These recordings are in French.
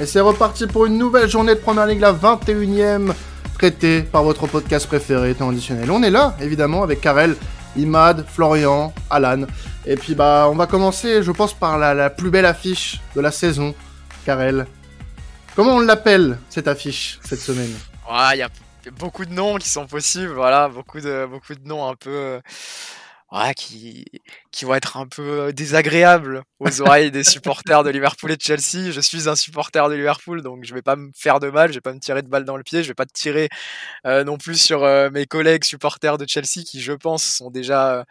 Et c'est reparti pour une nouvelle journée de Première Ligue, la 21ème, traitée par votre podcast préféré, traditionnel. On est là, évidemment, avec Karel, Imad, Florian, Alan. Et puis, bah, on va commencer, je pense, par la, plus belle affiche de la saison. Karel, comment on l'appelle, cette affiche, cette semaine? Il y a beaucoup de noms qui sont possibles, voilà, beaucoup de, beaucoup de noms un peu... Euh, ouais, qui, qui vont être un peu désagréables aux oreilles des supporters de Liverpool et de Chelsea. Je suis un supporter de Liverpool, donc je vais pas me faire de mal, je vais pas me tirer de balle dans le pied, je vais pas te tirer euh, non plus sur euh, mes collègues supporters de Chelsea qui, je pense, sont déjà,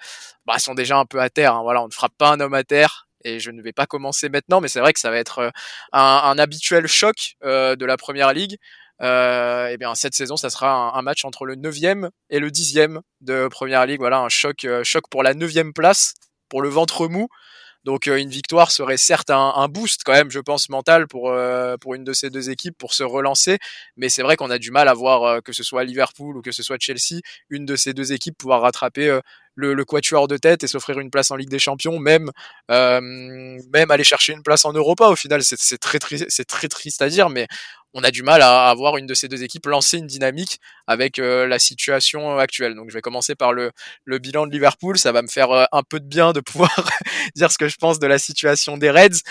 bah, sont déjà un peu à terre. Hein. Voilà, on ne frappe pas un homme à terre. Et je ne vais pas commencer maintenant, mais c'est vrai que ça va être euh, un, un habituel choc de la première ligue euh, et eh bien cette saison, ça sera un, match entre le 9e et le 10e de Première Ligue. Voilà, un choc, euh, choc pour la 9e place, pour le ventre mou. Donc euh, une victoire serait certes un, boost quand même, je pense, mental pour, euh, pour une de ces deux équipes pour se relancer. Mais c'est vrai qu'on a du mal à voir que ce soit Liverpool ou que ce soit Chelsea, une de ces deux équipes pouvoir rattraper le, le quatuor de tête et s'offrir une place en Ligue des Champions, même euh, même aller chercher une place en Europa. Au final, c'est très c'est très triste à dire, mais on a du mal à avoir une de ces deux équipes lancer une dynamique avec euh, la situation actuelle. Donc je vais commencer par le, le bilan de Liverpool. Ça va me faire euh, un peu de bien de pouvoir dire ce que je pense de la situation des Reds.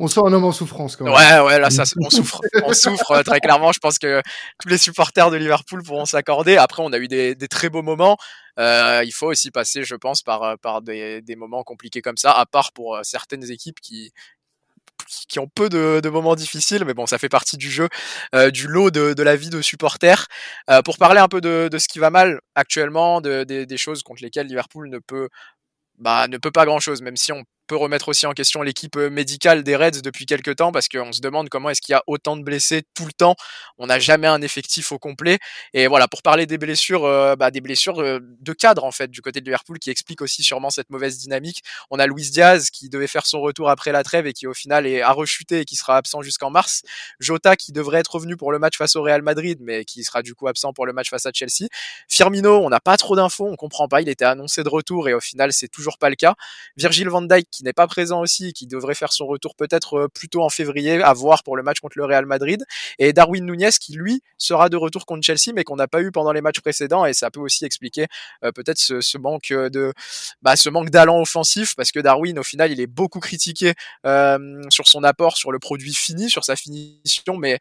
On sent un homme en souffrance quand même. Ouais, ouais, là, ça, on souffre, on souffre euh, très clairement. Je pense que tous les supporters de Liverpool pourront s'accorder. Après, on a eu des, des très beaux moments. Euh, il faut aussi passer, je pense, par, euh, par des, des moments compliqués comme ça, à part pour euh, certaines équipes qui, qui ont peu de, moments difficiles, mais bon, ça fait partie du jeu, euh, du lot de, la vie de supporter. Euh, pour parler un peu de, de, ce qui va mal actuellement, de, des choses contre lesquelles Liverpool ne peut, bah, ne peut pas grand chose, même si on peut remettre aussi en question l'équipe euh, médicale des Reds depuis quelques temps parce qu'on se demande comment est-ce qu'il y a autant de blessés tout le temps. On n'a jamais un effectif au complet. Et voilà, pour parler des blessures, euh, bah, des blessures euh, de cadre en fait du côté de Liverpool qui explique aussi sûrement cette mauvaise dynamique. On a Luis Diaz qui devait faire son retour après la trêve et qui au final est à rechuter et qui sera absent jusqu'en mars. Jota qui devrait être revenu pour le match face au Real Madrid mais qui sera du coup absent pour le match face à Chelsea. Firmino, on n'a pas trop d'infos, on comprend pas. Il était annoncé de retour et au final c'est toujours pas le cas. Virgil van Dijk qui n'est pas présent aussi, qui devrait faire son retour peut-être euh, plutôt en février, à voir pour le match contre le Real Madrid, et Darwin Nunez qui lui sera de retour contre Chelsea, mais qu'on n'a pas eu pendant les matchs précédents, et ça peut aussi expliquer euh, peut-être ce, manque de, bah, d'allant offensif, parce que Darwin au final il est beaucoup critiqué euh, sur son apport, sur le produit fini, sur sa finition, mais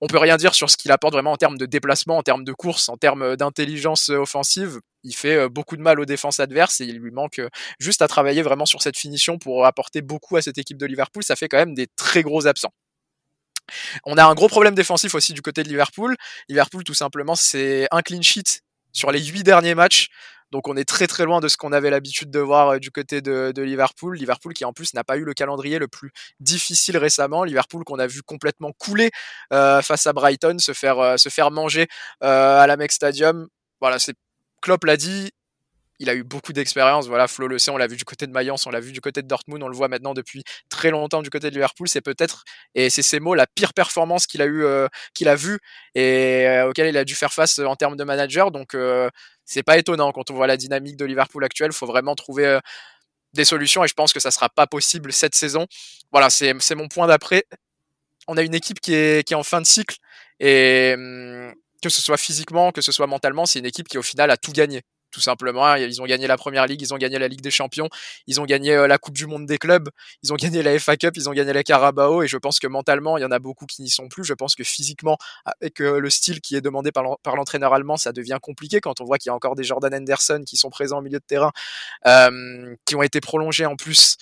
on peut rien dire sur ce qu'il apporte vraiment en termes de déplacement, en termes de course, en termes d'intelligence offensive. Il fait euh, beaucoup de mal aux défenses adverses et il lui manque euh, juste à travailler vraiment sur cette finition pour apporter beaucoup à cette équipe de Liverpool. Ça fait quand même des très gros absents. On a un gros problème défensif aussi du côté de Liverpool. Liverpool, tout simplement, c'est un clean sheet sur les huit derniers matchs. Donc on est très très loin de ce qu'on avait l'habitude de voir euh, du côté de, Liverpool. Liverpool qui en plus n'a pas eu le calendrier le plus difficile récemment. Liverpool qu'on a vu complètement couler euh, face à Brighton, se faire euh, se faire manger à la Mex Stadium. Voilà, c'est Klopp l'a dit, il a eu beaucoup d'expérience. Voilà, Flo le sait, on l'a vu du côté de Mayence, on l'a vu du côté de Dortmund, on le voit maintenant depuis très longtemps du côté de Liverpool. C'est peut-être, et c'est ces mots, la pire performance qu'il a eu, euh, qu'il a vu et euh, auquel il a dû faire face en termes de manager. Donc, euh, c'est pas étonnant quand on voit la dynamique de Liverpool actuelle. Faut vraiment trouver des solutions et je pense que ça sera pas possible cette saison. Voilà, c'est mon point d'après. On a une équipe qui est, qui est en fin de cycle et hum, que ce soit physiquement, que ce soit mentalement, c'est une équipe qui au final a tout gagné tout simplement. Ils ont gagné la première ligue, ils ont gagné la Ligue des Champions, ils ont gagné euh, la Coupe du Monde des clubs, ils ont gagné la FA Cup, ils ont gagné la Carabao et je pense que mentalement, il y en a beaucoup qui n'y sont plus. Je pense que physiquement, avec euh, le style qui est demandé par l'entraîneur allemand, ça devient compliqué quand on voit qu'il y a encore des Jordan Anderson qui sont présents au milieu de terrain, euh, qui ont été prolongés en plus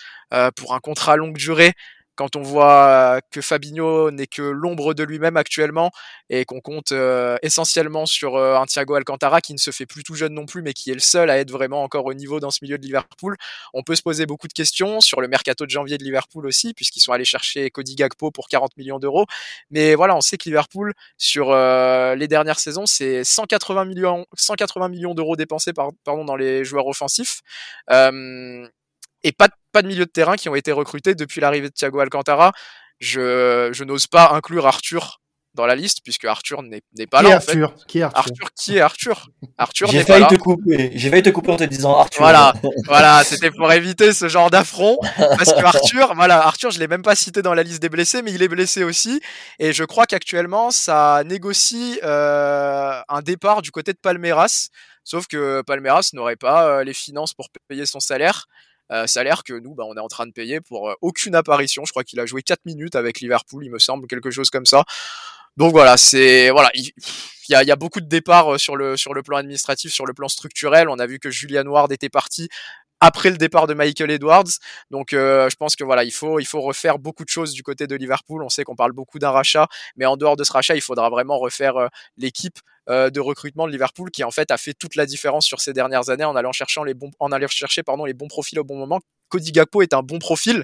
pour un contrat longue durée quand on voit que Fabinho n'est que l'ombre de lui-même actuellement et qu'on compte euh, essentiellement sur euh, un Thiago Alcantara qui ne se fait plus tout jeune non plus mais qui est le seul à être vraiment encore au niveau dans ce milieu de Liverpool, on peut se poser beaucoup de questions sur le mercato de janvier de Liverpool aussi puisqu'ils sont allés chercher Cody Gagpo pour 40 millions d'euros. Mais voilà, on sait que Liverpool sur euh, les dernières saisons, c'est 180 millions 180 millions d'euros dépensés par, pardon dans les joueurs offensifs et pas de, pas de milieu de terrain qui ont été recrutés depuis l'arrivée de Thiago Alcantara. Je, je n'ose pas inclure Arthur dans la liste puisque Arthur n'est pas là. En fait. Qui est Arthur Arthur Qui est Arthur? Arthur J'ai failli te couper. J'ai failli te couper en te disant Arthur. Voilà, voilà, c'était pour éviter ce genre d'affront parce que Arthur, voilà, Arthur, je l'ai même pas cité dans la liste des blessés, mais il est blessé aussi et je crois qu'actuellement ça négocie euh, un départ du côté de Palmeiras. Sauf que Palmeiras n'aurait pas euh, les finances pour payer son salaire. Euh, salaire que nous, bah, on est en train de payer pour euh, aucune apparition. Je crois qu'il a joué 4 minutes avec Liverpool, il me semble, quelque chose comme ça. Donc voilà, c'est voilà, il y a, y a, beaucoup de départs sur le sur le plan administratif, sur le plan structurel. On a vu que Julian Ward était parti après le départ de Michael Edwards. Donc euh, je pense que voilà, il faut il faut refaire beaucoup de choses du côté de Liverpool. On sait qu'on parle beaucoup d'un rachat, mais en dehors de ce rachat, il faudra vraiment refaire euh, l'équipe euh, de recrutement de Liverpool qui en fait a fait toute la différence sur ces dernières années en allant chercher les bons en allant chercher pardon les bons profils au bon moment. Cody Gakpo est un bon profil,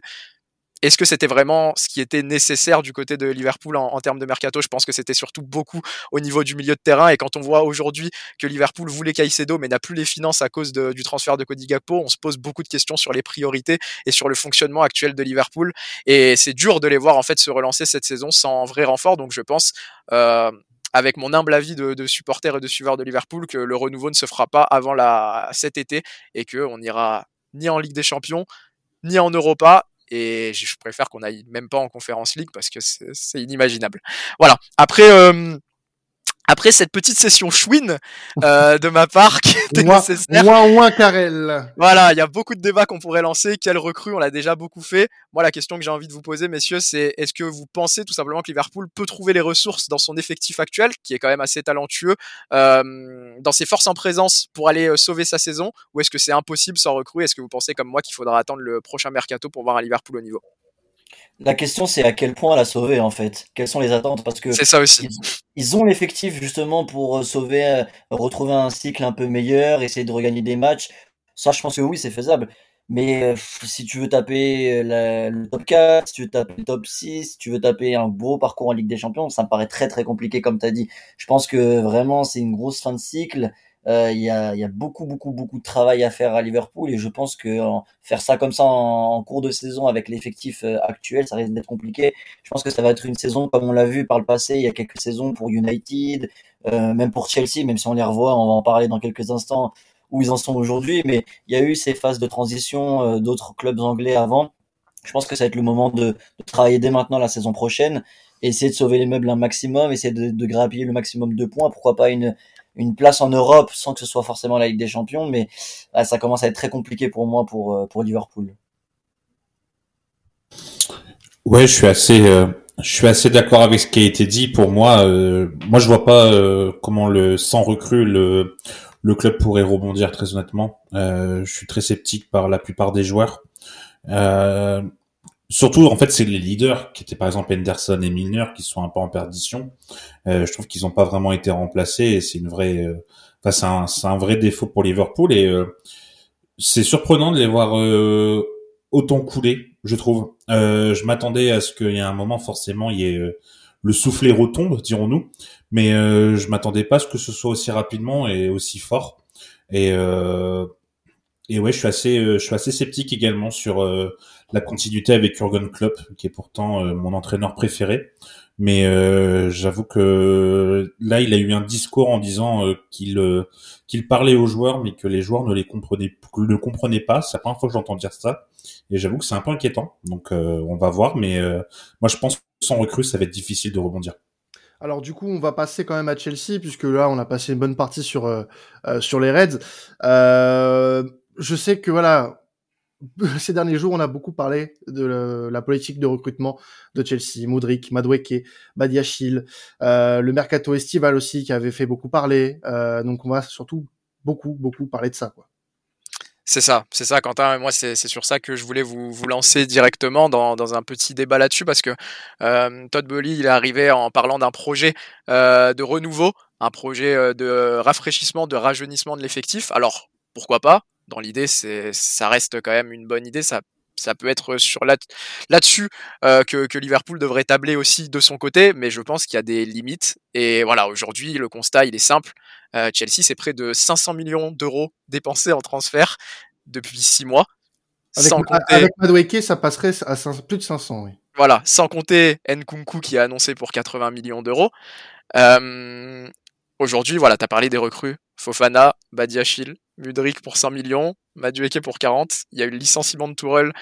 est-ce que c'était vraiment ce qui était nécessaire du côté de Liverpool en, termes de mercato? Je pense que c'était surtout beaucoup au niveau du milieu de terrain. Et quand on voit aujourd'hui que Liverpool voulait Caicedo mais n'a plus les finances à cause du transfert de Cody Gakpo, on se pose beaucoup de questions sur les priorités et sur le fonctionnement actuel de Liverpool. Et c'est dur de les voir en fait se relancer cette saison sans vrai renfort. Donc je pense. Euh, avec mon humble avis de, de supporter et de suiveur de Liverpool, que le renouveau ne se fera pas avant la, cet été et qu'on n'ira ni en Ligue des Champions, ni en Europa et je préfère qu'on aille même pas en conférence league parce que c'est inimaginable. Voilà. Après, euh, après cette petite session chouine euh, de ma part qui était moins, nécessaire. Moins, moins Karel. Voilà, il y a beaucoup de débats qu'on pourrait lancer. Quelle recrue On l'a déjà beaucoup fait. Moi, la question que j'ai envie de vous poser, messieurs, c'est est-ce que vous pensez tout simplement que Liverpool peut trouver les ressources dans son effectif actuel, qui est quand même assez talentueux, euh, dans ses forces en présence pour aller euh, sauver sa saison, ou est-ce que c'est impossible sans recrue? Est-ce que vous pensez comme moi qu'il faudra attendre le prochain mercato pour voir un Liverpool au niveau? La question, c'est à quel point la sauver, en fait. Quelles sont les attentes? Parce que c'est ça aussi. Ils, ont l'effectif justement pour euh, sauver, euh, retrouver un cycle un peu meilleur, essayer de regagner des matchs. Ça, je pense que oui, c'est faisable. Mais euh, si tu veux taper le top 4, si tu veux taper le top 6, si tu veux taper un beau parcours en Ligue des Champions, ça me paraît très très compliqué comme tu as dit. Je pense que vraiment c'est une grosse fin de cycle. Euh, il y, a, beaucoup, beaucoup, beaucoup de travail à faire à Liverpool et je pense que faire ça comme ça en, cours de saison avec l'effectif euh, actuel, ça risque d'être compliqué. Je pense que ça va être une saison comme on l'a vu par le passé, il y a quelques saisons pour United, euh, même pour Chelsea, même si on les revoit, on va en parler dans quelques instants où ils en sont aujourd'hui, mais il y a eu ces phases de transition d'autres clubs anglais avant. Je pense que ça va être le moment de, travailler dès maintenant la saison prochaine essayer de sauver les meubles un maximum, essayer de grappiller le maximum de points, pourquoi pas une, une place en Europe sans que ce soit forcément la Ligue des Champions, mais ah, ça commence à être très compliqué pour moi pour, euh, Liverpool. Ouais, je suis assez, euh, je suis assez d'accord avec ce qui a été dit. Pour moi, euh, moi je vois pas comment le sans recrue le club pourrait rebondir très honnêtement. je suis très sceptique par la plupart des joueurs. Surtout, en fait, c'est les leaders qui étaient par exemple Henderson et Milner qui sont un peu en perdition. Euh, je trouve qu'ils n'ont pas vraiment été remplacés et c'est une vraie, euh, enfin c'est un, un, vrai défaut pour Liverpool et euh, c'est surprenant de les voir euh, autant couler, je trouve. je m'attendais à ce qu'il y ait un moment forcément il y ait le soufflet retombe, dirons-nous, mais je m'attendais pas à ce que ce soit aussi rapidement et aussi fort. Et et ouais, je suis assez, je suis assez sceptique également sur la continuité avec Jurgen Klopp, qui est pourtant euh, mon entraîneur préféré. Mais euh, j'avoue que là, il a eu un discours en disant euh, qu'il qu'il parlait aux joueurs, mais que les joueurs ne les comprenaient ne comprenaient pas. C'est la première fois que j'entends dire ça, et j'avoue que c'est un peu inquiétant. Donc on va voir, mais moi je pense que sans recrue, ça va être difficile de rebondir. Alors du coup, on va passer quand même à Chelsea puisque là, on a passé une bonne partie sur euh, sur les Reds. Je sais que voilà, ces derniers jours, on a beaucoup parlé de la politique de recrutement de Chelsea, Moudric, Madweke, Badiachil, euh, le mercato estival aussi qui avait fait beaucoup parler. Euh, donc on va surtout beaucoup, beaucoup parler de ça. Quoi. C'est ça, c'est ça, Quentin. Moi, c'est sur ça que je voulais vous, lancer directement dans, un petit débat là-dessus parce que euh, Todd Bowley, il est arrivé en parlant d'un projet de renouveau, un projet de rafraîchissement, de rajeunissement de l'effectif. Alors, pourquoi pas? Dans l'idée, c'est, ça reste quand même une bonne idée. Ça, ça peut être sur là, là-dessus euh, que, que, Liverpool devrait tabler aussi de son côté, mais je pense qu'il y a des limites. Et voilà, aujourd'hui, le constat, il est simple. Euh, Chelsea, c'est près de 500 millions d'euros dépensés en transfert depuis six mois. Avec, sans compter... avec Madueke, ça passerait à plus de 500, oui. Voilà, sans compter Nkunku qui est annoncé pour 80 millions d'euros. Euh, Aujourd'hui, voilà, tu as parlé des recrues. Fofana, Badiachil, Mudrik pour 100 millions, Madueke pour 40. Il y a eu le licenciement de Tourelle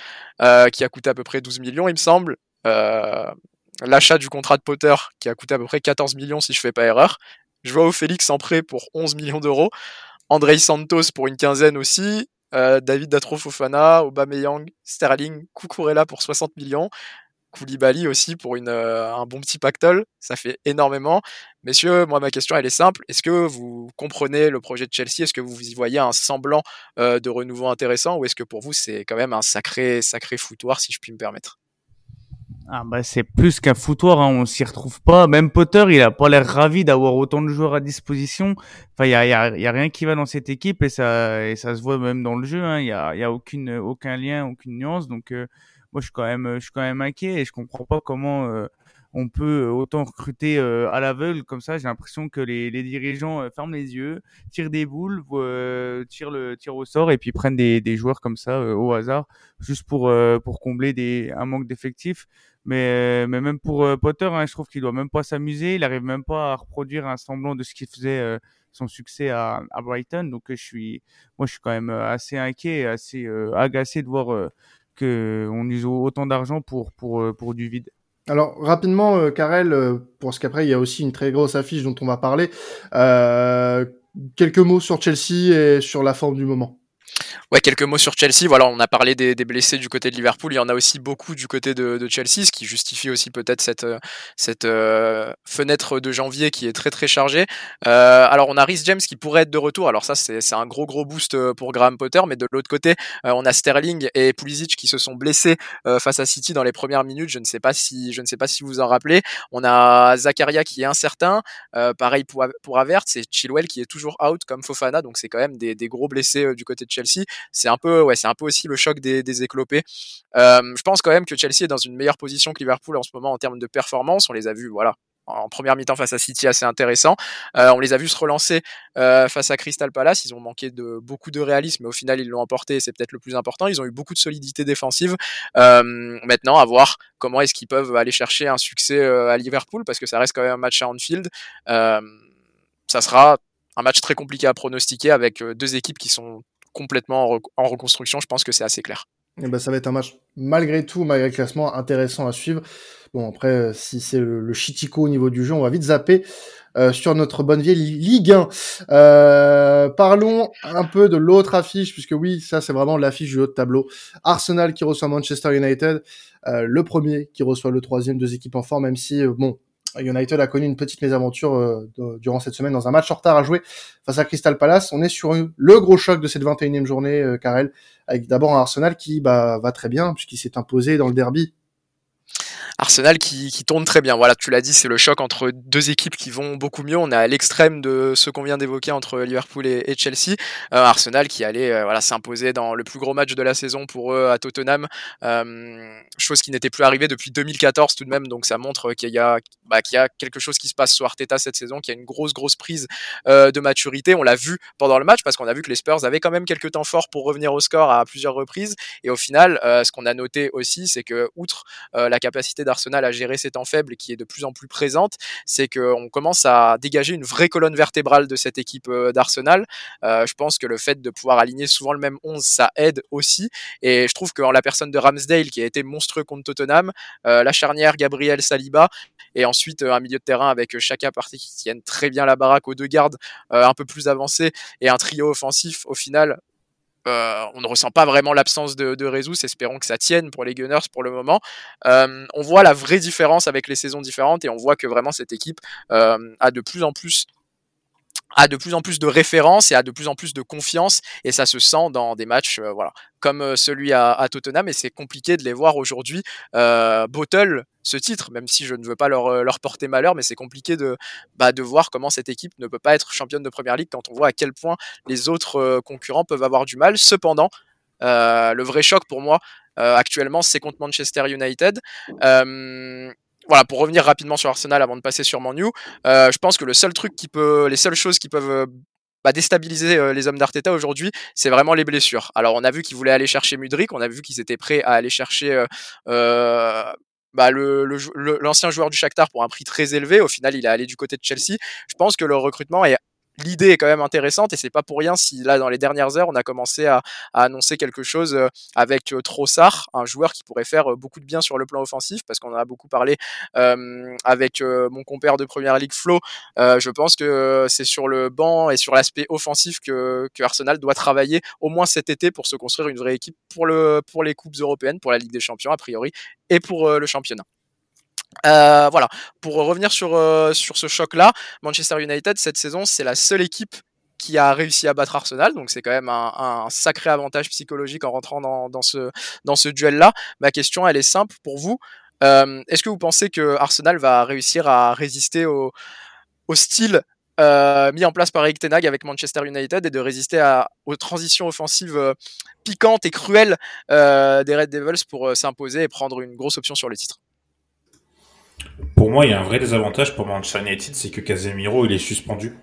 euh, qui a coûté à peu près 12 millions, il me semble. Euh, L'achat du contrat de Potter qui a coûté à peu près 14 millions si je fais pas erreur. Je vois au Félix en prêt pour 11 millions d'euros. Andrei Santos pour une quinzaine aussi. Euh, David Datro Fofana, Aubameyang, Sterling, Kukurela pour 60 millions. Koulibaly aussi pour euh, un bon petit pactole, ça fait énormément. Messieurs, moi ma question elle est simple, est-ce que vous comprenez le projet de Chelsea? Est-ce que vous y voyez un semblant euh, de renouveau intéressant? Ou est-ce que pour vous c'est quand même un sacré sacré foutoir si je puis me permettre? Ah bah c'est plus qu'un foutoir, hein, on s'y retrouve pas. Même Potter, il a pas l'air ravi d'avoir autant de joueurs à disposition. Enfin, il y a, rien qui va dans cette équipe et ça, ça se voit même dans le jeu. Hein. Il a, y a aucune, aucun lien, aucune nuance. Donc euh, moi je suis quand même, je suis quand même inquiet et je comprends pas comment euh, on peut autant recruter euh, à l'aveugle comme ça. J'ai l'impression que les, les dirigeants euh, ferment les yeux, tirent des boules, euh, tirent le tirent au sort et puis prennent des, des joueurs comme ça au hasard juste pour pour combler des un manque d'effectifs. Mais mais même pour Potter, hein, je trouve qu'il doit même pas s'amuser. Il arrive même pas à reproduire un semblant de ce qu'il faisait son succès à, Brighton. Donc je suis, moi je suis quand même assez inquiet, assez agacé de voir on use autant d'argent pour pour pour du vide. Alors rapidement, euh, Karel, euh, parce qu'après il y a aussi une très grosse affiche dont on va parler. Euh, quelques mots sur Chelsea et sur la forme du moment. Ouais, quelques mots sur Chelsea. Voilà, on a parlé des, blessés du côté de Liverpool. Il y en a aussi beaucoup du côté de, Chelsea, ce qui justifie aussi peut-être cette, euh, euh, fenêtre de janvier qui est très très chargée. Euh, alors, on a Rhys James qui pourrait être de retour. Alors ça, c'est un gros gros boost pour Graham Potter. Mais de l'autre côté, on a Sterling et Pulisic qui se sont blessés face à City dans les premières minutes. Je ne sais pas si je ne sais pas si vous en rappelez. On a Zakaria qui est incertain. pareil pour pour Avert, c'est Chilwell qui est toujours out comme Fofana. Donc c'est quand même des gros blessés du côté de Chelsea c'est un peu, ouais, c'est un peu aussi le choc des, éclopés. Euh, je pense quand même que Chelsea est dans une meilleure position que Liverpool en ce moment en termes de performance. On les a vus, voilà, en première mi-temps face à City assez intéressant. Euh, on les a vus se relancer euh, face à Crystal Palace. Ils ont manqué de beaucoup de réalisme, mais au final ils l'ont emporté. C'est peut-être le plus important. Ils ont eu beaucoup de solidité défensive. Maintenant, à voir comment est-ce qu'ils peuvent aller chercher un succès à Liverpool parce que ça reste quand même un match à Anfield. Ça sera un match très compliqué à pronostiquer avec deux équipes qui sont complètement en, reconstruction. Je pense que c'est assez clair. Et eh ben, ça va être un match, malgré tout, malgré le classement, intéressant à suivre. Bon, après, euh, si c'est le, le chitico au niveau du jeu, on va vite zapper euh, sur notre bonne vieille Ligue 1. Euh, parlons un peu de l'autre affiche, puisque oui, ça c'est vraiment l'affiche du haut tableau. Arsenal qui reçoit Manchester United, euh, le premier qui reçoit le troisième, deux équipes en forme, même si, euh, bon, United a connu une petite mésaventure euh, durant cette semaine dans un match en retard à jouer face à Crystal Palace. On est sur le gros choc de cette 21e journée, euh, Karel, avec d'abord un Arsenal qui bah, va très bien puisqu'il s'est imposé dans le derby Arsenal qui, qui, tourne très bien. Voilà, tu l'as dit, c'est le choc entre deux équipes qui vont beaucoup mieux. On est à l'extrême de ce qu'on vient d'évoquer entre Liverpool et, Chelsea. Euh, Arsenal qui allait euh, voilà s'imposer dans le plus gros match de la saison pour eux à Tottenham, euh, chose qui n'était plus arrivée depuis 2014 tout de même. Donc ça montre qu'il y a bah, qu'il y a quelque chose qui se passe sur Arteta cette saison, qu'il y a une grosse grosse prise de maturité. On l'a vu pendant le match parce qu'on a vu que les Spurs avaient quand même quelques temps forts pour revenir au score à plusieurs reprises. Et au final, ce qu'on a noté aussi, c'est que outre la capacité d'Arsenal à gérer ses temps faibles qui est de plus en plus présente, c'est qu'on commence à dégager une vraie colonne vertébrale de cette équipe euh, d'Arsenal. Euh, je pense que le fait de pouvoir aligner souvent le même 11, ça aide aussi. Et je trouve qu'en la personne de Ramsdale, qui a été monstrueux contre Tottenham, euh, la charnière Gabriel Saliba, et ensuite un milieu de terrain avec Chaka Party qui tiennent très bien la baraque aux deux gardes un peu plus avancés, et un trio offensif, au final, euh, on ne ressent pas vraiment l'absence de, de espérons que ça tienne pour les Gunners pour le moment. Euh, on voit la vraie différence avec les saisons différentes et on voit que vraiment cette équipe euh, a de plus en plus a de plus en plus de références et a de plus en plus de confiance et ça se sent dans des matchs euh, voilà. Comme euh, celui à, Tottenham et c'est compliqué de les voir aujourd'hui euh, Bottle ce titre même si je ne veux pas leur, euh, leur porter malheur mais c'est compliqué de bah, de voir comment cette équipe ne peut pas être championne de première ligue quand on voit à quel point les autres concurrents peuvent avoir du mal. Cependant euh, le vrai choc pour moi actuellement c'est contre Manchester United voilà, pour revenir rapidement sur Arsenal avant de passer sur Manu, euh, je pense que le seul truc qui peut, les seules choses qui peuvent bah, déstabiliser euh, les hommes d'Arteta aujourd'hui, c'est vraiment les blessures. Alors on a vu qu'ils voulaient aller chercher Mudrik, on a vu qu'ils étaient prêts à aller chercher euh, bah, l'ancien joueur du Shakhtar pour un prix très élevé. Au final, il est allé du côté de Chelsea. Je pense que le recrutement est l'idée est quand même intéressante et c'est pas pour rien si là dans les dernières heures on a commencé à, annoncer quelque chose euh, avec euh, Trossard, un joueur qui pourrait faire euh, beaucoup de bien sur le plan offensif parce qu'on en a beaucoup parlé avec mon compère de première ligue Flo. je pense que c'est sur le banc et sur l'aspect offensif que, que, Arsenal doit travailler au moins cet été pour se construire une vraie équipe pour le pour les coupes européennes, pour la Ligue des Champions a priori et pour le championnat. Euh, voilà, pour revenir sur, euh, sur ce choc-là, Manchester United, cette saison, c'est la seule équipe qui a réussi à battre Arsenal, donc c'est quand même un, sacré avantage psychologique en rentrant dans, dans ce, dans ce duel-là. Ma question, elle est simple pour vous. Euh, est-ce que vous pensez que Arsenal va réussir à résister au, au style mis en place par Eric Tenag avec Manchester United et de résister à, aux transitions offensives piquantes et cruelles des Red Devils pour s'imposer et prendre une grosse option sur le titre? Pour moi, il y a un vrai désavantage pour Manchester United, c'est que Casemiro, est suspendu.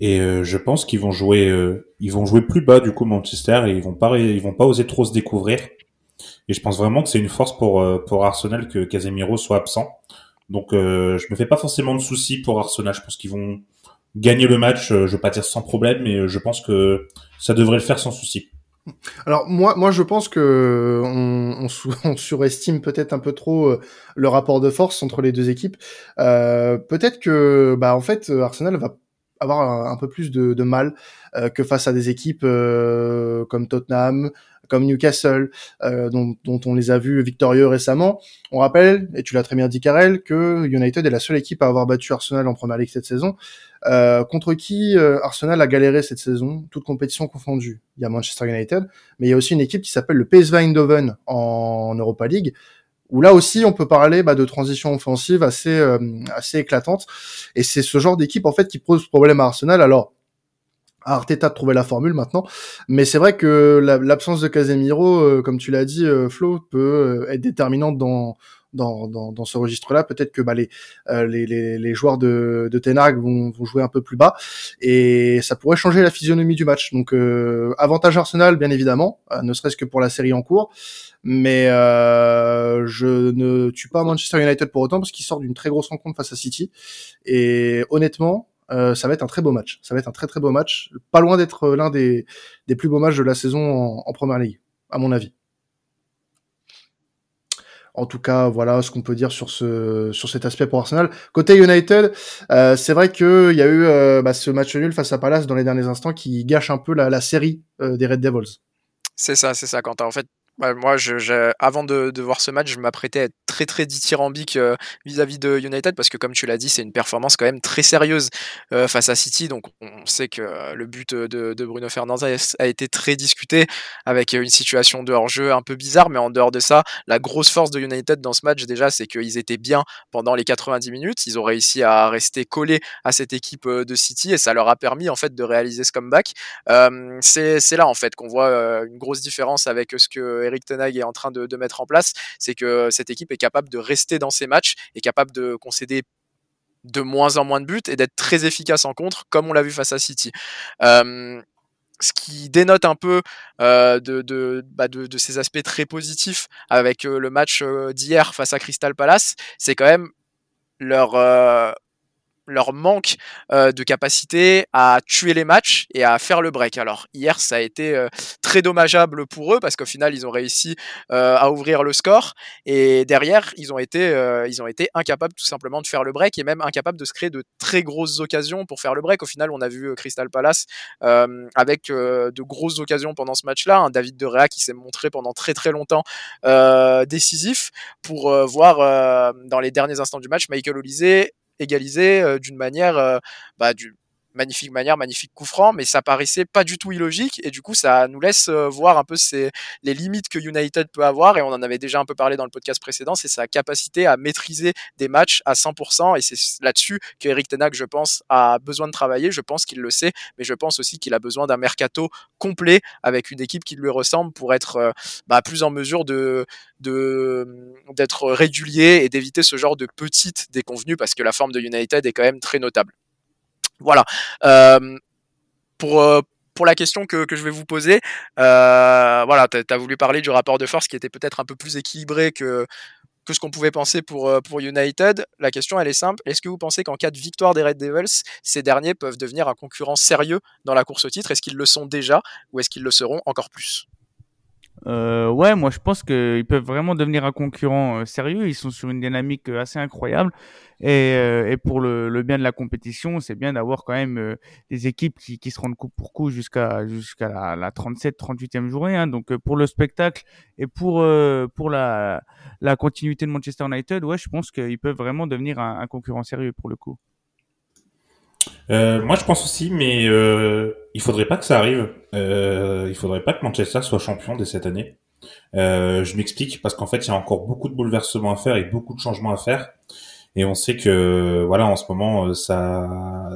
Et euh, je pense qu'ils vont jouer, euh, ils vont jouer plus bas du coup Manchester et ils vont pas, ils vont pas oser trop se découvrir. Et je pense vraiment que c'est une force pour euh, pour Arsenal que Casemiro soit absent. Donc je me fais pas forcément de soucis pour Arsenal. Je pense qu'ils vont gagner le match. je vais pas dire sans problème, mais je pense que ça devrait le faire sans souci. Alors moi, moi je pense que on, surestime peut-être un peu trop euh, le rapport de force entre les deux équipes. Euh, peut-être que bah en fait Arsenal va avoir un, peu plus de, mal euh, que face à des équipes comme Tottenham, comme Newcastle, euh, dont, dont, on les a vus victorieux récemment. On rappelle, et tu l'as très bien dit Karel, que United est la seule équipe à avoir battu Arsenal en Première Ligue cette saison. Euh, contre qui euh, Arsenal a galéré cette saison, toute compétition confondue. Il y a Manchester United, mais il y a aussi une équipe qui s'appelle le PSV Eindhoven en, Europa League, où là aussi on peut parler bah, de transition offensive assez euh, assez éclatante. Et c'est ce genre d'équipe en fait qui pose problème à Arsenal. Alors à Arteta de trouver la formule maintenant. Mais c'est vrai que l'absence de Casemiro, euh, comme tu l'as dit, euh, Flo, peut euh, être déterminante dans, dans, dans, ce registre-là. Peut-être que bah, les, les, les, joueurs de, de Tenag vont, vont, jouer un peu plus bas et ça pourrait changer la physionomie du match. Donc avantage Arsenal, bien évidemment, ne serait-ce que pour la série en cours. Mais je ne tue pas Manchester United pour autant parce qu'il sort d'une très grosse rencontre face à City. Et honnêtement, euh, ça va être un très beau match. Ça va être un très très beau match. Pas loin d'être l'un des, des plus beaux matchs de la saison en, en Première Ligue, à mon avis. En tout cas, voilà ce qu'on peut dire sur ce sur cet aspect pour Arsenal. Côté United, euh, c'est vrai qu'il y a eu euh, bah, ce match nul face à Palace dans les derniers instants qui gâche un peu la, la série euh, des Red Devils. C'est ça, c'est ça. Quand en fait, moi, je, avant de, voir ce match, je m'apprêtais à être très très dithyrambique euh, vis-à-vis de United parce que comme tu l'as dit, c'est une performance quand même très sérieuse euh, face à City. Donc on sait que euh, le but de, de Bruno Fernandes a, été très discuté avec une situation de hors-jeu un peu bizarre, mais en dehors de ça, la grosse force de United dans ce match déjà, c'est qu'ils étaient bien pendant les 90 minutes. Ils ont réussi à rester collés à cette équipe de City et ça leur a permis en fait de réaliser ce comeback. c'est là en fait qu'on voit une grosse différence avec ce que Eric Tenag est en train de, mettre en place, c'est que cette équipe est capable de rester dans ses matchs, est capable de concéder de moins en moins de buts et d'être très efficace en contre, comme on l'a vu face à City. Euh, ce qui dénote un peu euh, bah, de, ces aspects très positifs avec euh, le match d'hier face à Crystal Palace, c'est quand même leur, leur manque euh, de capacité à tuer les matchs et à faire le break. Alors hier, ça a été euh, très dommageable pour eux parce qu'au final, ils ont réussi euh, à ouvrir le score et derrière, ils ont été ils ont été incapables tout simplement de faire le break et même incapables de se créer de très grosses occasions pour faire le break. Au final, on a vu Crystal Palace avec de grosses occasions pendant ce match-là. Un David De Rea qui s'est montré pendant très très longtemps décisif pour voir dans les derniers instants du match Michael Olise égalisé euh, d'une manière, euh, bah, du, magnifique manière, magnifique coup franc, mais ça paraissait pas du tout illogique et du coup ça nous laisse euh, voir un peu les limites que United peut avoir et on en avait déjà un peu parlé dans le podcast précédent, c'est sa capacité à maîtriser des matchs à 100% et c'est là-dessus que Eric Tenac, je pense, a besoin de travailler. Je pense qu'il le sait, mais je pense aussi qu'il a besoin d'un mercato complet avec une équipe qui lui ressemble pour être euh, bah, plus en mesure d'être régulier et d'éviter ce genre de petites déconvenues parce que la forme de United est quand même très notable. Voilà. Euh, pour euh, pour la question que, que, je vais vous poser, euh, voilà, tu as, voulu parler du rapport de force qui était peut-être un peu plus équilibré que, que ce qu'on pouvait penser pour, pour United. La question, elle est simple. Est-ce que vous pensez qu'en cas de victoire des Red Devils, ces derniers peuvent devenir un concurrent sérieux dans la course au titre? Est-ce qu'ils le sont déjà ou est-ce qu'ils le seront encore plus? Euh, ouais, moi je pense qu'ils peuvent vraiment devenir un concurrent euh, sérieux. Ils sont sur une dynamique euh, assez incroyable. Et, euh, et pour le, le, bien de la compétition, c'est bien d'avoir quand même des équipes qui, qui se rendent coup pour coup jusqu'à jusqu'à la, la 37, 38e journée. Hein. Donc pour le spectacle et pour pour la, la continuité de Manchester United, ouais, je pense qu'ils peuvent vraiment devenir un concurrent sérieux pour le coup. Euh, moi, je pense aussi, mais euh, il faudrait pas que ça arrive. Euh, il faudrait pas que Manchester soit champion dès cette année. Euh, je m'explique parce qu'en fait, il y a encore beaucoup de bouleversements à faire et beaucoup de changements à faire. Et on sait que, voilà, en ce moment, euh, ça,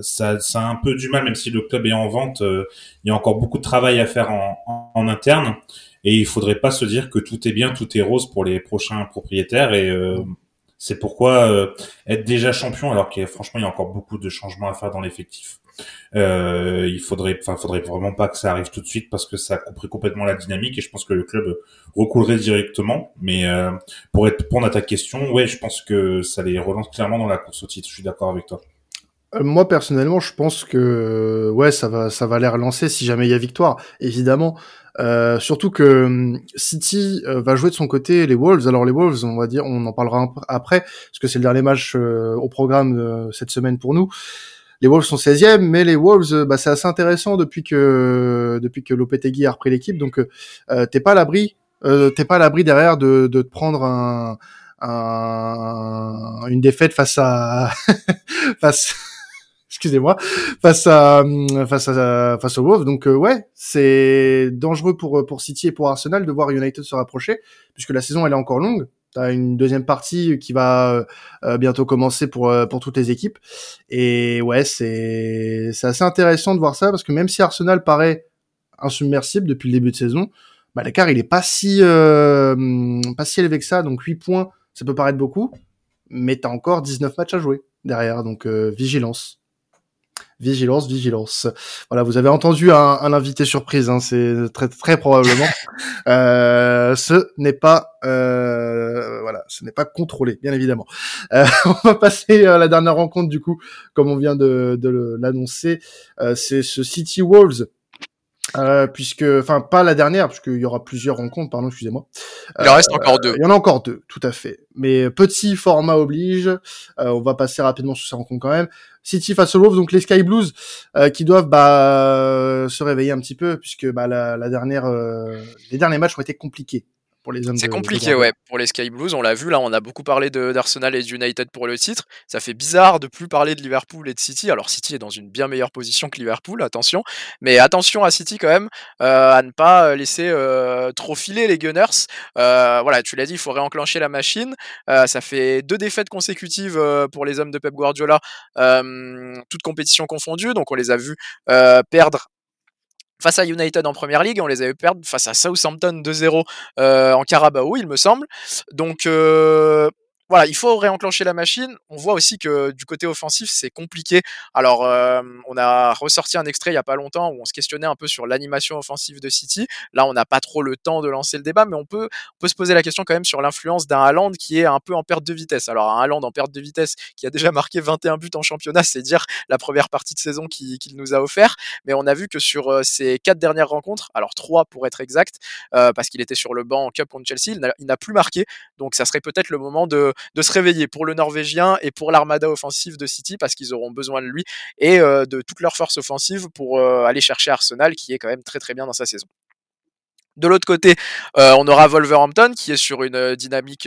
ça, ça a un peu du mal, même si le club est en vente. Euh, il y a encore beaucoup de travail à faire en, interne. Et il faudrait pas se dire que tout est bien, tout est rose pour les prochains propriétaires. Et c'est pourquoi euh, être déjà champion, alors qu'il franchement il y a encore beaucoup de changements à faire dans l'effectif. Euh, il faudrait, enfin, faudrait vraiment pas que ça arrive tout de suite parce que ça couperait complètement la dynamique et je pense que le club recoulerait directement. Mais euh, pour répondre à ta question, ouais, je pense que ça les relance clairement dans la course au titre. Je suis d'accord avec toi. Euh, moi personnellement, je pense que ouais, ça va, ça va les relancer si jamais il y a victoire, évidemment. Euh, surtout que hum, City euh, va jouer de son côté les Wolves. Alors les Wolves, on va dire, on en parlera après, parce que c'est le dernier match euh, au programme euh, cette semaine pour nous. Les Wolves sont 16e, mais les Wolves, bah, c'est assez intéressant depuis que depuis que Lopetegui a repris l'équipe. Donc t'es pas à l'abri, t'es pas à l'abri derrière de, de te prendre un, un, une défaite face à face excusez-moi, face à face à face aux Wolves. Donc euh, ouais, c'est dangereux pour pour City et pour Arsenal de voir United se rapprocher puisque la saison elle est encore longue. T'as une deuxième partie qui va euh, bientôt commencer pour euh, pour toutes les équipes et ouais c'est c'est assez intéressant de voir ça parce que même si Arsenal paraît insubmersible depuis le début de saison, bah l'écart il est pas si euh, pas si élevé que ça donc 8 points ça peut paraître beaucoup mais t'as encore 19 matchs à jouer derrière donc vigilance vigilance, vigilance. Voilà, vous avez entendu un, un invité surprise, hein, c'est très très probablement. euh, ce n'est pas, euh, voilà, ce n'est pas contrôlé, bien évidemment. Euh, on va passer à la dernière rencontre du coup, comme on vient de, de l'annoncer, euh, c'est ce City Wolves euh, puisque, enfin, pas la dernière, puisqu'il y aura plusieurs rencontres, pardon, excusez-moi. Il en reste encore deux. Il y en a encore deux, tout à fait. Mais petit format oblige. Euh, on va passer rapidement sur ces rencontres quand même. City face aux Wolves, donc les Sky Blues, euh, qui doivent bah, se réveiller un petit peu, puisque bah, la, la dernière, les derniers matchs ont été compliqués pour les hommes. C'est compliqué, ouais, pour les Sky Blues. On l'a vu là, on a beaucoup parlé d'Arsenal et d'United pour le titre. Ça fait bizarre de plus parler de Liverpool et de City. Alors City est dans une bien meilleure position que Liverpool, attention. Mais attention à City quand même, euh, à ne pas laisser euh, trop filer les Gunners. Euh, voilà, tu l'as dit, il faut réenclencher la machine. Euh, ça fait deux défaites consécutives euh, pour les hommes de Pep Guardiola, euh, toutes compétitions confondues. Donc on les a vus perdre face à United en première ligue, on les avait perdu face à Southampton 2-0 euh, en Carabao, il me semble. Donc euh, voilà, il faut réenclencher la machine. On voit aussi que du côté offensif, c'est compliqué. Alors, euh, on a ressorti un extrait il y a pas longtemps où on se questionnait un peu sur l'animation offensive de City. Là, on n'a pas trop le temps de lancer le débat, mais on peut, se poser la question quand même sur l'influence d'un Haaland qui est un peu en perte de vitesse. Alors, un Haaland en perte de vitesse qui a déjà marqué 21 buts en championnat, c'est dire la première partie de saison qu'il nous a offert. Mais on a vu que sur euh, ces quatre dernières rencontres, alors trois pour être exact, euh, parce qu'il était sur le banc en Cup contre Chelsea, il n'a plus marqué. Donc, ça serait peut-être le moment de de se réveiller pour le Norvégien et pour l'armada offensive de City parce qu'ils auront besoin de lui et euh, de toute leur force offensive pour euh, aller chercher Arsenal qui est quand même très très bien dans sa saison. De l'autre côté, euh, on aura Wolverhampton qui est sur une dynamique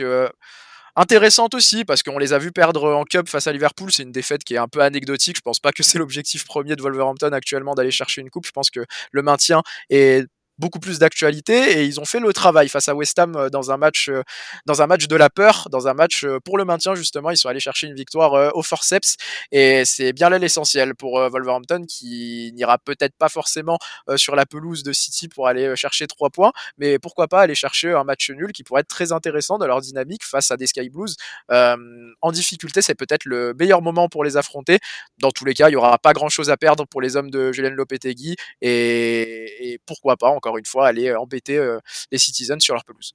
intéressante aussi parce qu'on les a vus perdre en cup face à Liverpool. C'est une défaite qui est un peu anecdotique. Je pense pas que c'est l'objectif premier de Wolverhampton actuellement d'aller chercher une coupe. Je pense que le maintien est beaucoup plus d'actualité et ils ont fait le travail face à West Ham euh, dans un match euh, dans un match de la peur, dans un match euh, pour le maintien justement, ils sont allés chercher une victoire au forceps et c'est bien là l'essentiel pour Wolverhampton qui n'ira peut-être pas forcément sur la pelouse de City pour aller chercher trois points, mais pourquoi pas aller chercher un match nul qui pourrait être très intéressant dans leur dynamique face à des Sky Blues en difficulté, c'est peut-être le meilleur moment pour les affronter. Dans tous les cas, il y aura pas grand-chose à perdre pour les hommes de Julien Lopetegui et, et pourquoi pas encore une fois, aller embêter les Citizens sur leur pelouse.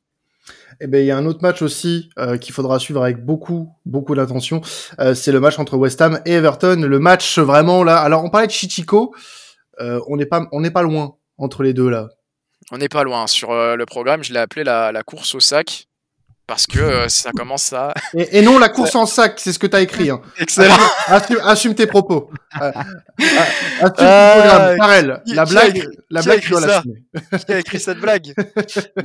Eh ben, il y a un autre match aussi euh, qu'il faudra suivre avec beaucoup, beaucoup d'attention. Euh, c'est le match entre West Ham et Everton. Le match vraiment là. Alors, on parlait de Chichico. Euh, on n'est pas, on n'est pas loin entre les deux là. On n'est pas loin. Sur euh, le programme, je l'ai appelé la, la course au sac parce que euh, ça commence à. Et, et non, la course en sac, c'est ce que t'as écrit. Hein. Excellent. Assume, assume tes propos. Euh, euh, assume ton Euh, programme. Karel, qui- la a blague, écrit- la a blague, tu dois ça l'assumer. Qui a écrit cette blague?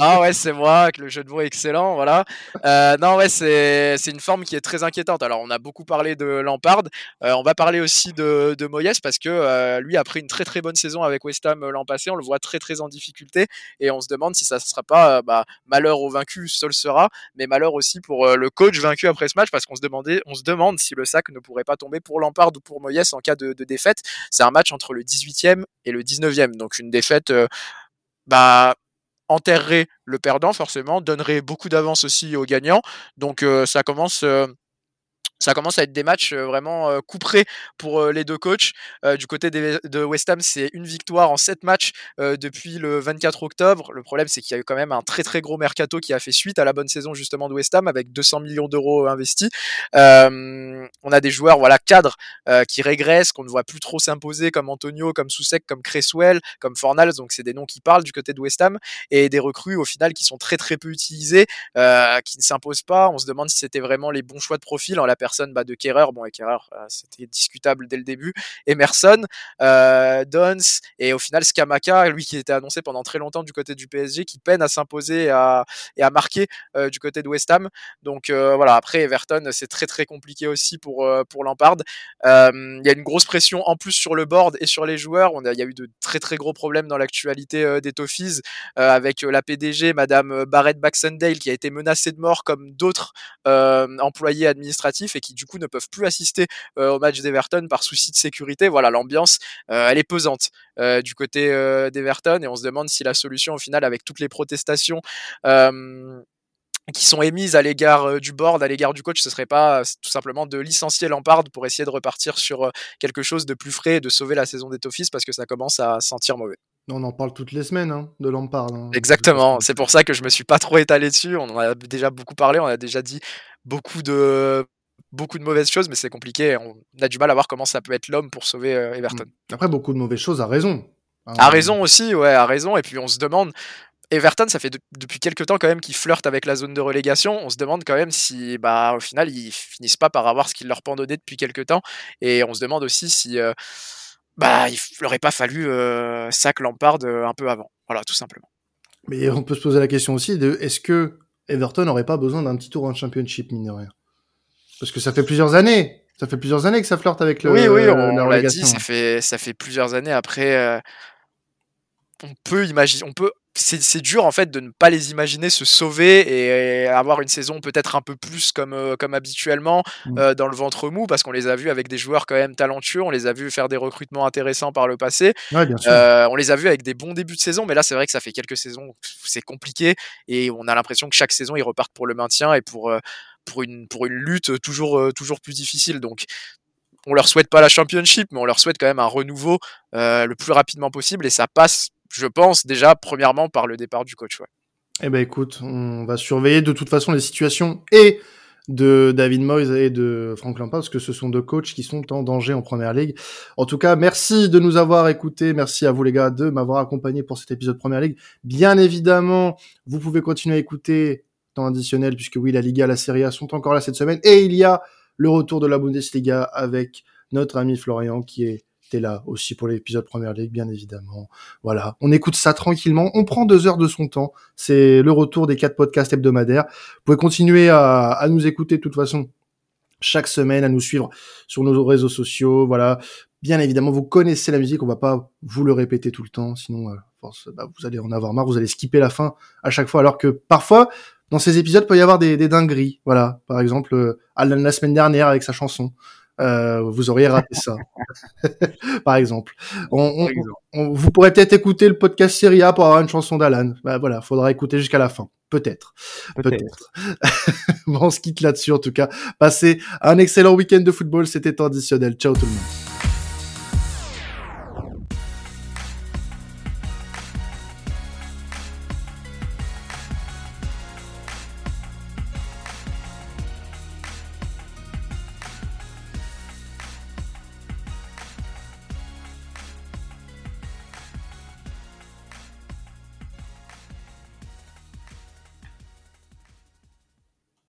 Ah ouais, c'est moi, que le jeu de mots est excellent, voilà. Euh, non, ouais, c'est c'est une forme qui est très inquiétante. Alors, on a beaucoup parlé de Lampard, on va parler aussi de, de Moyes parce que lui, après une très très bonne saison avec West Ham l'an passé, on le voit très très en difficulté et on se demande si ça ne sera pas bah, malheur au vaincu, seul sera, mais malheur aussi pour euh, le coach vaincu après ce match parce qu'on se demandait, on se demande si le sac ne pourrait pas tomber pour Lampard ou pour Moyes en cas de, défaite. C'est un match entre le 18e et le 19e, donc une défaite. euh, bah, enterrerait le perdant forcément, donnerait beaucoup d'avance aussi aux gagnants. Donc euh, ça commence ça commence à être des matchs euh, vraiment euh, couperés pour euh, les deux coachs. Du côté de West Ham, c'est une victoire en sept matchs depuis le 24 octobre. Le problème, c'est qu'il y a eu quand même un très très gros mercato qui a fait suite à la bonne saison justement de West Ham avec 200 millions d'euros investis. On a des joueurs voilà cadres qui régressent, qu'on ne voit plus trop s'imposer comme Antonio, comme Soucek, comme Cresswell, comme Fornals. Donc c'est des noms qui parlent du côté de West Ham et des recrues au final qui sont très très peu utilisées, qui ne s'imposent pas. On se demande si c'était vraiment les bons choix de profil en la personne bah, de Kerrer. Bon, et euh, c'était discutable dès le début. Emerson, euh, Dons et au final Skamaka, lui qui était annoncé pendant très longtemps du côté du PSG, qui peine à s'imposer et à, et à marquer euh, du côté de West Ham. Donc voilà, après Everton, c'est très très compliqué aussi pour, pour Lampard. Il y a une grosse pression en plus sur le board et sur les joueurs. Il y a eu de très très gros problèmes dans l'actualité des Toffees avec la PDG, Madame Barrett Baxendale, qui a été menacée de mort comme d'autres employés administratifs et qui du coup ne peuvent plus assister euh, au match d'Everton par souci de sécurité. Voilà, l'ambiance, euh, elle est pesante euh, du côté d'Everton et on se demande si la solution au final, avec toutes les protestations qui sont émises à l'égard du board, à l'égard du coach, ce serait pas tout simplement de licencier Lampard pour essayer de repartir sur quelque chose de plus frais et de sauver la saison des Toffees parce que ça commence à sentir mauvais. On en parle toutes les semaines hein, de Lampard. hein. Exactement, c'est pour ça que je me suis pas trop étalé dessus. On en a déjà beaucoup parlé, on a déjà dit beaucoup de beaucoup de mauvaises choses, mais c'est compliqué. On a du mal à voir comment ça peut être l'homme pour sauver euh, Everton. Après, beaucoup de mauvaises choses, à raison. Hein, A raison aussi, ouais, a raison. Et puis on se demande, Everton, ça fait de- depuis quelques temps quand même qu'ils flirtent avec la zone de relégation. On se demande quand même si, bah, au final, ils finissent pas par avoir ce qu'ils leur pendonnaient depuis quelques temps. Et on se demande aussi si, euh, bah, il leur aurait pas fallu euh, sac Lampard euh, un peu avant. Voilà, tout simplement. Mais on peut se poser la question aussi de est-ce que Everton n'aurait pas besoin d'un petit tour en championship, mine de rien? Parce que ça fait plusieurs années. Ça fait plusieurs années que ça flirte avec le, oui, oui, on, l'a dit, ça fait, ça fait plusieurs années. Après, euh, on peut imaginer, on peut, c'est dur en fait de ne pas les imaginer se sauver et avoir une saison peut-être un peu plus comme, euh, comme habituellement Mm. euh, dans le ventre mou parce qu'on les a vus avec des joueurs quand même talentueux, on les a vus faire des recrutements intéressants par le passé, Ouais, bien sûr. euh, on les a vus avec des bons débuts de saison, mais là c'est vrai que ça fait quelques saisons, où c'est compliqué et on a l'impression que chaque saison ils repartent pour le maintien et pour, pour, une, pour une lutte toujours, euh, toujours plus difficile. Donc on leur souhaite pas la championship, mais on leur souhaite quand même un renouveau euh, le plus rapidement possible et ça passe, je pense déjà premièrement par le départ du coach. Ouais. Eh ben écoute, on va surveiller de toute façon les situations et de David Moyes et de Frank Lampard parce que ce sont deux coachs qui sont en danger en première ligue. En tout cas, merci de nous avoir écoutés. Merci à vous les gars de m'avoir accompagné pour cet épisode première ligue. Bien évidemment, vous pouvez continuer à écouter additionnel puisque oui, la Liga, la Serie A sont encore là cette semaine et il y a le retour de la Bundesliga avec notre ami Florian qui était là aussi pour l'épisode première ligue, bien évidemment. Voilà, on écoute ça tranquillement. On prend deux heures de son temps. C'est le retour des quatre podcasts hebdomadaires. Vous pouvez continuer à, à nous écouter de toute façon chaque semaine, à nous suivre sur nos réseaux sociaux. Voilà, bien évidemment, vous connaissez la musique. On va pas vous le répéter tout le temps, sinon euh, bah, vous allez en avoir marre. Vous allez skipper la fin à chaque fois, alors que parfois dans ces épisodes il peut y avoir des, des dingueries. Voilà, par exemple euh, Alan la semaine dernière avec sa chanson. Euh, vous auriez raté ça, par exemple. On, on- on- vous pourrez peut-être écouter le podcast Serie A pour avoir une chanson d'Alan. Bah, voilà, faudra écouter jusqu'à la fin. Peut-être. Peut-être. bon, on se quitte là-dessus en tout cas. Passez un excellent week-end de football. C'était traditionnel. Ciao tout le monde.